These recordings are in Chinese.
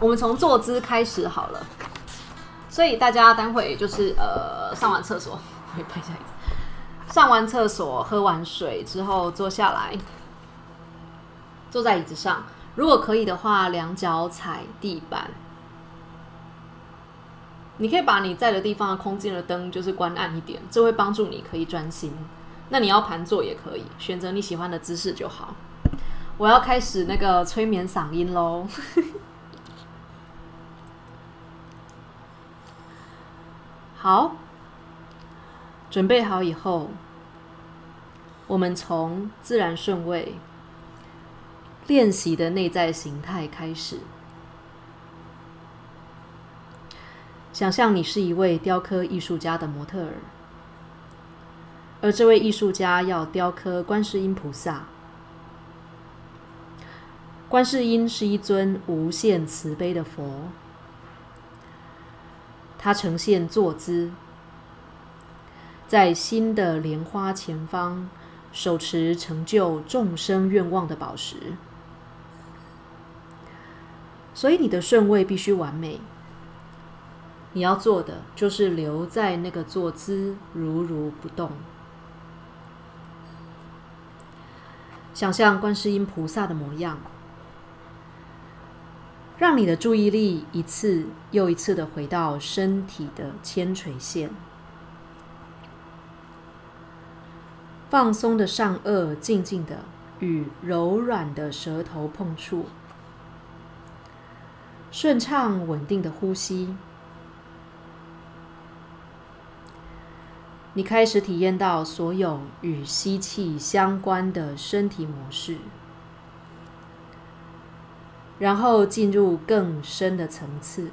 我们从坐姿开始好了。所以大家待会就是呃上完厕所，我拍一下。上完厕所，喝完水之后坐下来，坐在椅子上。如果可以的话，两脚踩地板。你可以把你在的地方的空间的灯就是关暗一点，这会帮助你可以专心。那你要盘坐也可以，选择你喜欢的姿势就好。我要开始那个催眠嗓音喽。好，准备好以后，我们从自然顺位练习的内在形态开始。想象你是一位雕刻艺术家的模特儿，而这位艺术家要雕刻观世音菩萨。观世音是一尊无限慈悲的佛。它呈现坐姿，在新的莲花前方，手持成就众生愿望的宝石。所以你的顺位必须完美。你要做的就是留在那个坐姿，如如不动。想象观世音菩萨的模样。让你的注意力一次又一次的回到身体的铅垂线，放松的上颚静静的与柔软的舌头碰触，顺畅稳定的呼吸。你开始体验到所有与吸气相关的身体模式。然后进入更深的层次，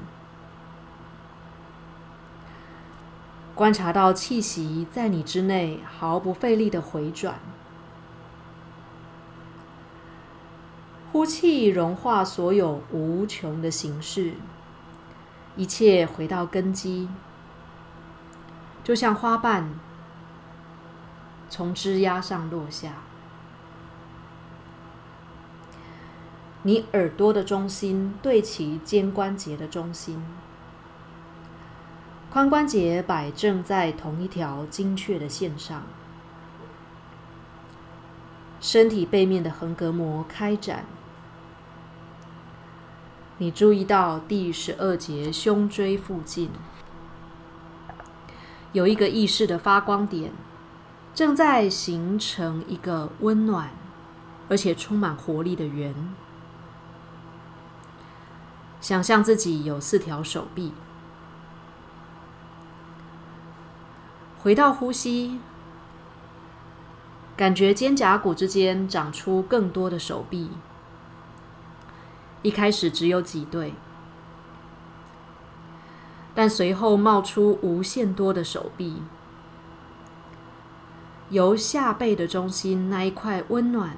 观察到气息在你之内毫不费力的回转，呼气融化所有无穷的形式，一切回到根基，就像花瓣从枝桠上落下。你耳朵的中心对齐肩关节的中心，髋关节摆正在同一条精确的线上，身体背面的横膈膜开展。你注意到第十二节胸椎附近有一个意识的发光点，正在形成一个温暖而且充满活力的圆。想象自己有四条手臂，回到呼吸，感觉肩胛骨之间长出更多的手臂。一开始只有几对，但随后冒出无限多的手臂，由下背的中心那一块温暖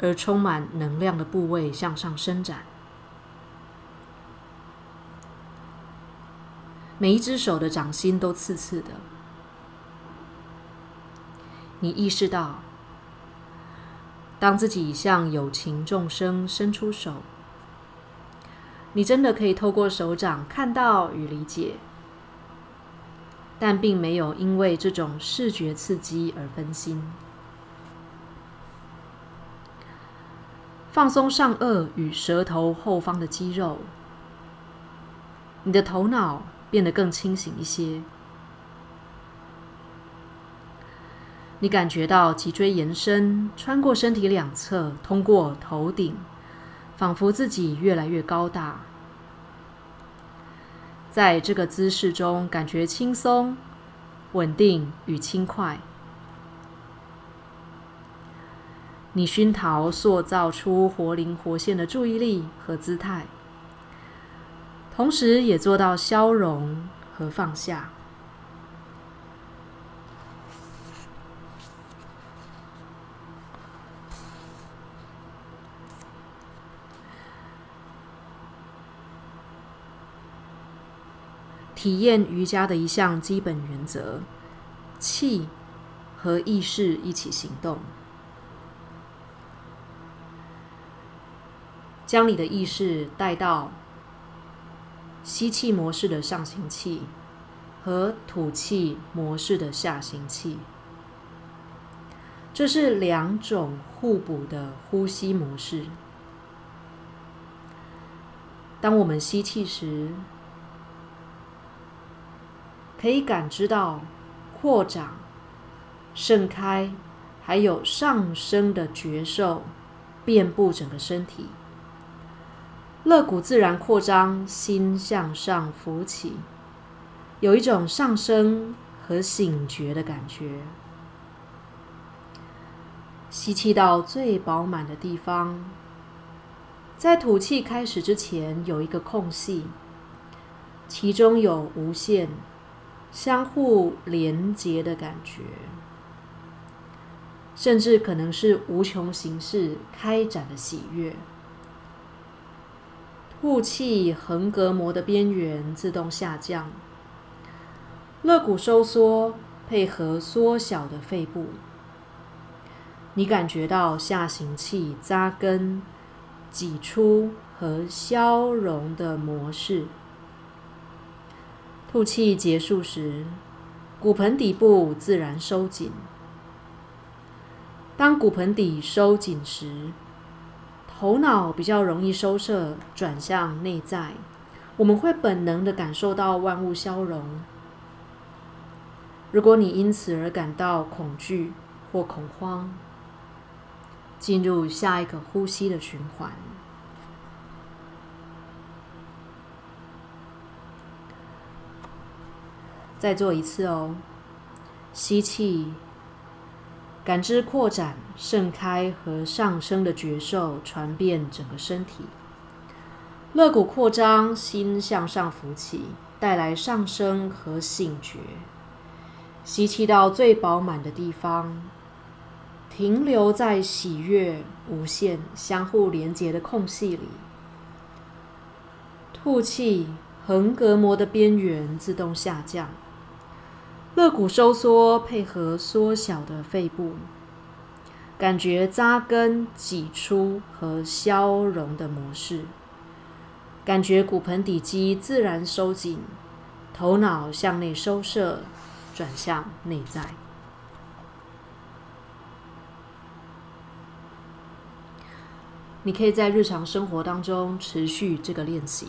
而充满能量的部位向上伸展。每一只手的掌心都刺刺的。你意识到，当自己向有情众生伸出手，你真的可以透过手掌看到与理解，但并没有因为这种视觉刺激而分心。放松上颚与舌头后方的肌肉，你的头脑。变得更清醒一些。你感觉到脊椎延伸，穿过身体两侧，通过头顶，仿佛自己越来越高大。在这个姿势中，感觉轻松、稳定与轻快。你熏陶塑造出活灵活现的注意力和姿态。同时也做到消融和放下，体验瑜伽的一项基本原则：气和意识一起行动，将你的意识带到。吸气模式的上行气和吐气模式的下行气，这是两种互补的呼吸模式。当我们吸气时，可以感知到扩展、盛开，还有上升的觉受遍布整个身体。肋骨自然扩张，心向上浮起，有一种上升和醒觉的感觉。吸气到最饱满的地方，在吐气开始之前有一个空隙，其中有无限相互连接的感觉，甚至可能是无穷形式开展的喜悦。吐气，横膈膜的边缘自动下降，肋骨收缩，配合缩小的肺部，你感觉到下行气扎根、挤出和消融的模式。吐气结束时，骨盆底部自然收紧。当骨盆底收紧时，头脑比较容易收摄，转向内在，我们会本能的感受到万物消融。如果你因此而感到恐惧或恐慌，进入下一个呼吸的循环，再做一次哦，吸气。感知扩展、盛开和上升的觉受传遍整个身体，肋骨扩张，心向上浮起，带来上升和醒觉。吸气到最饱满的地方，停留在喜悦、无限、相互连接的空隙里。吐气，横膈膜的边缘自动下降。肋骨收缩，配合缩小的肺部，感觉扎根、挤出和消融的模式。感觉骨盆底肌自然收紧，头脑向内收摄，转向内在。你可以在日常生活当中持续这个练习，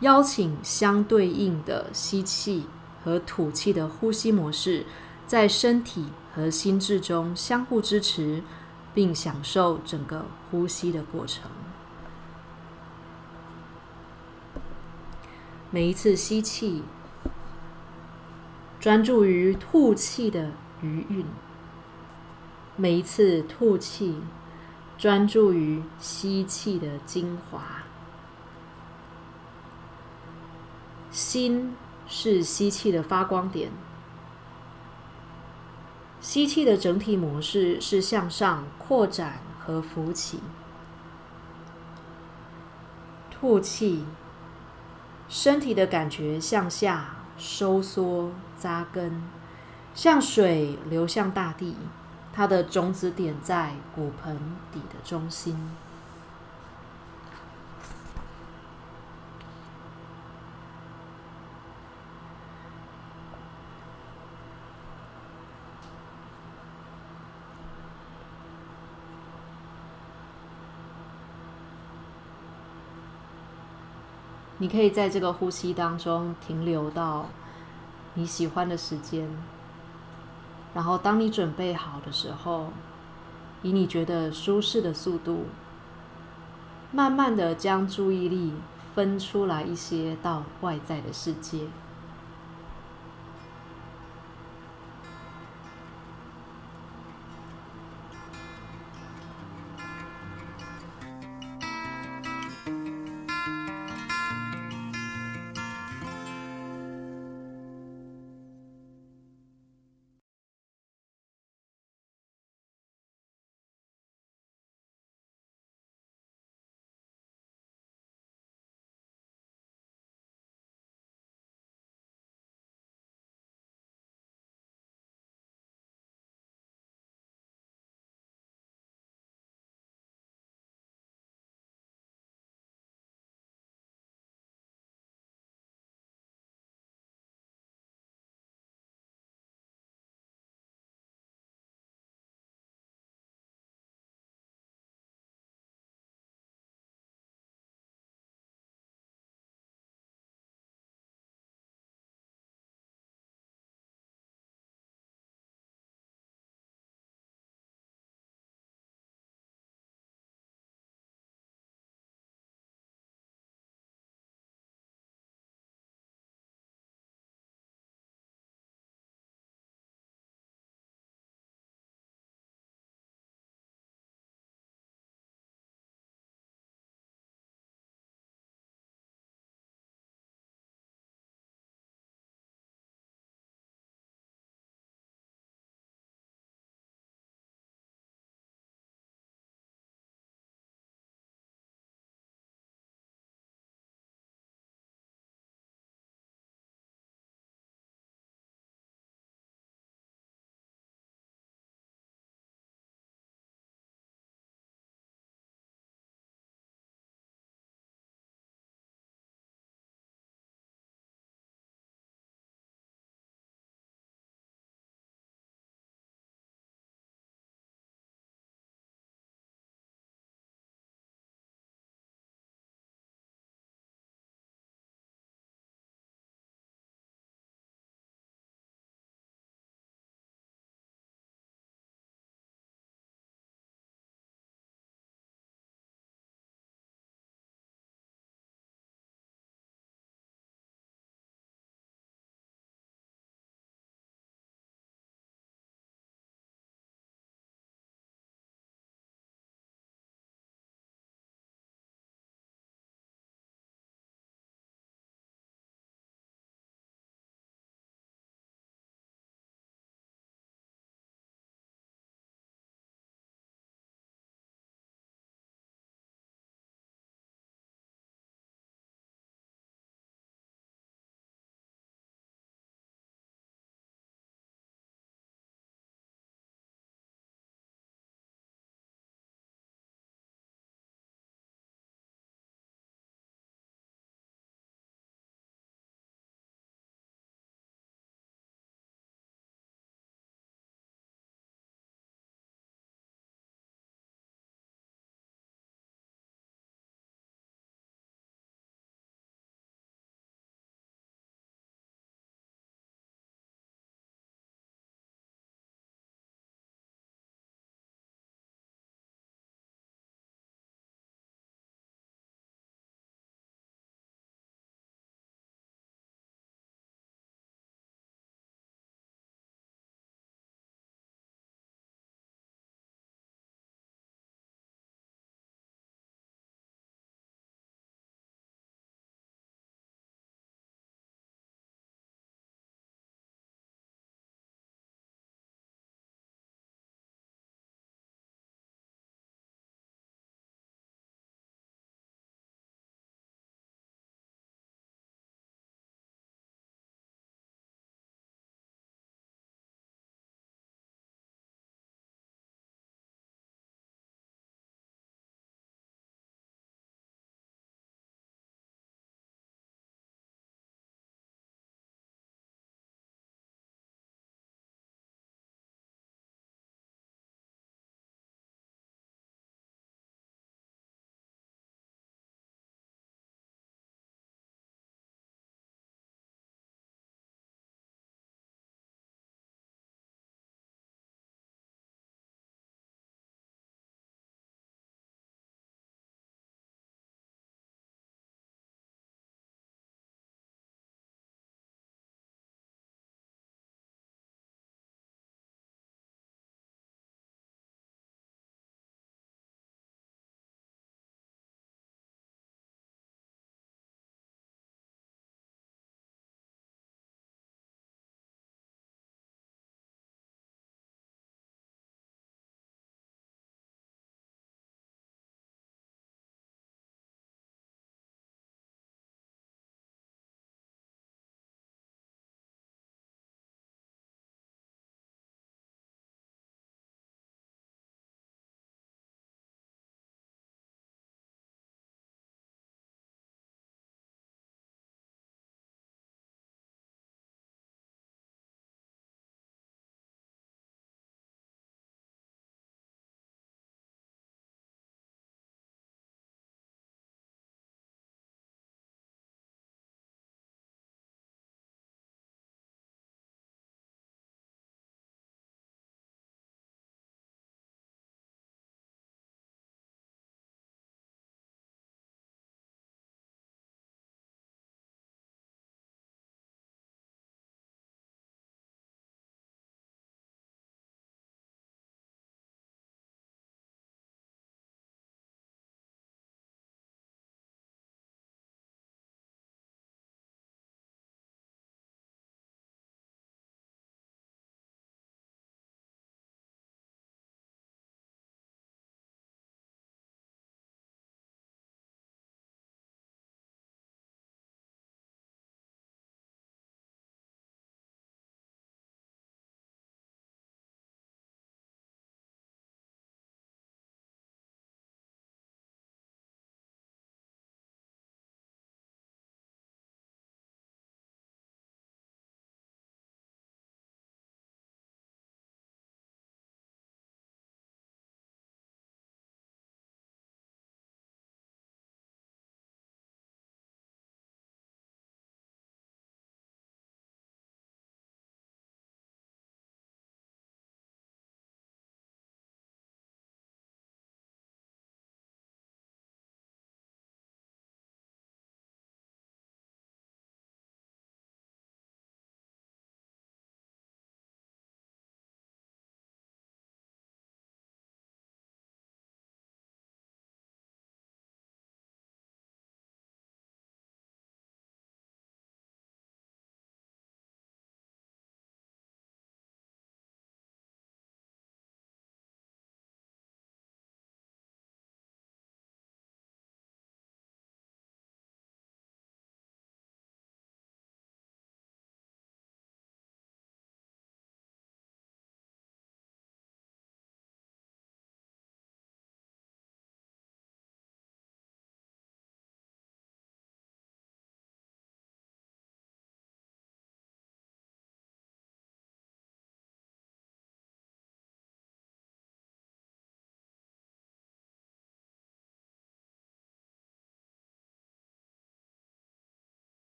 邀请相对应的吸气。和吐气的呼吸模式，在身体和心智中相互支持，并享受整个呼吸的过程。每一次吸气，专注于吐气的余韵；每一次吐气，专注于吸气的精华。心。是吸气的发光点。吸气的整体模式是向上扩展和浮起。吐气，身体的感觉向下收缩扎根，像水流向大地，它的种子点在骨盆底的中心。你可以在这个呼吸当中停留到你喜欢的时间，然后当你准备好的时候，以你觉得舒适的速度，慢慢的将注意力分出来一些到外在的世界。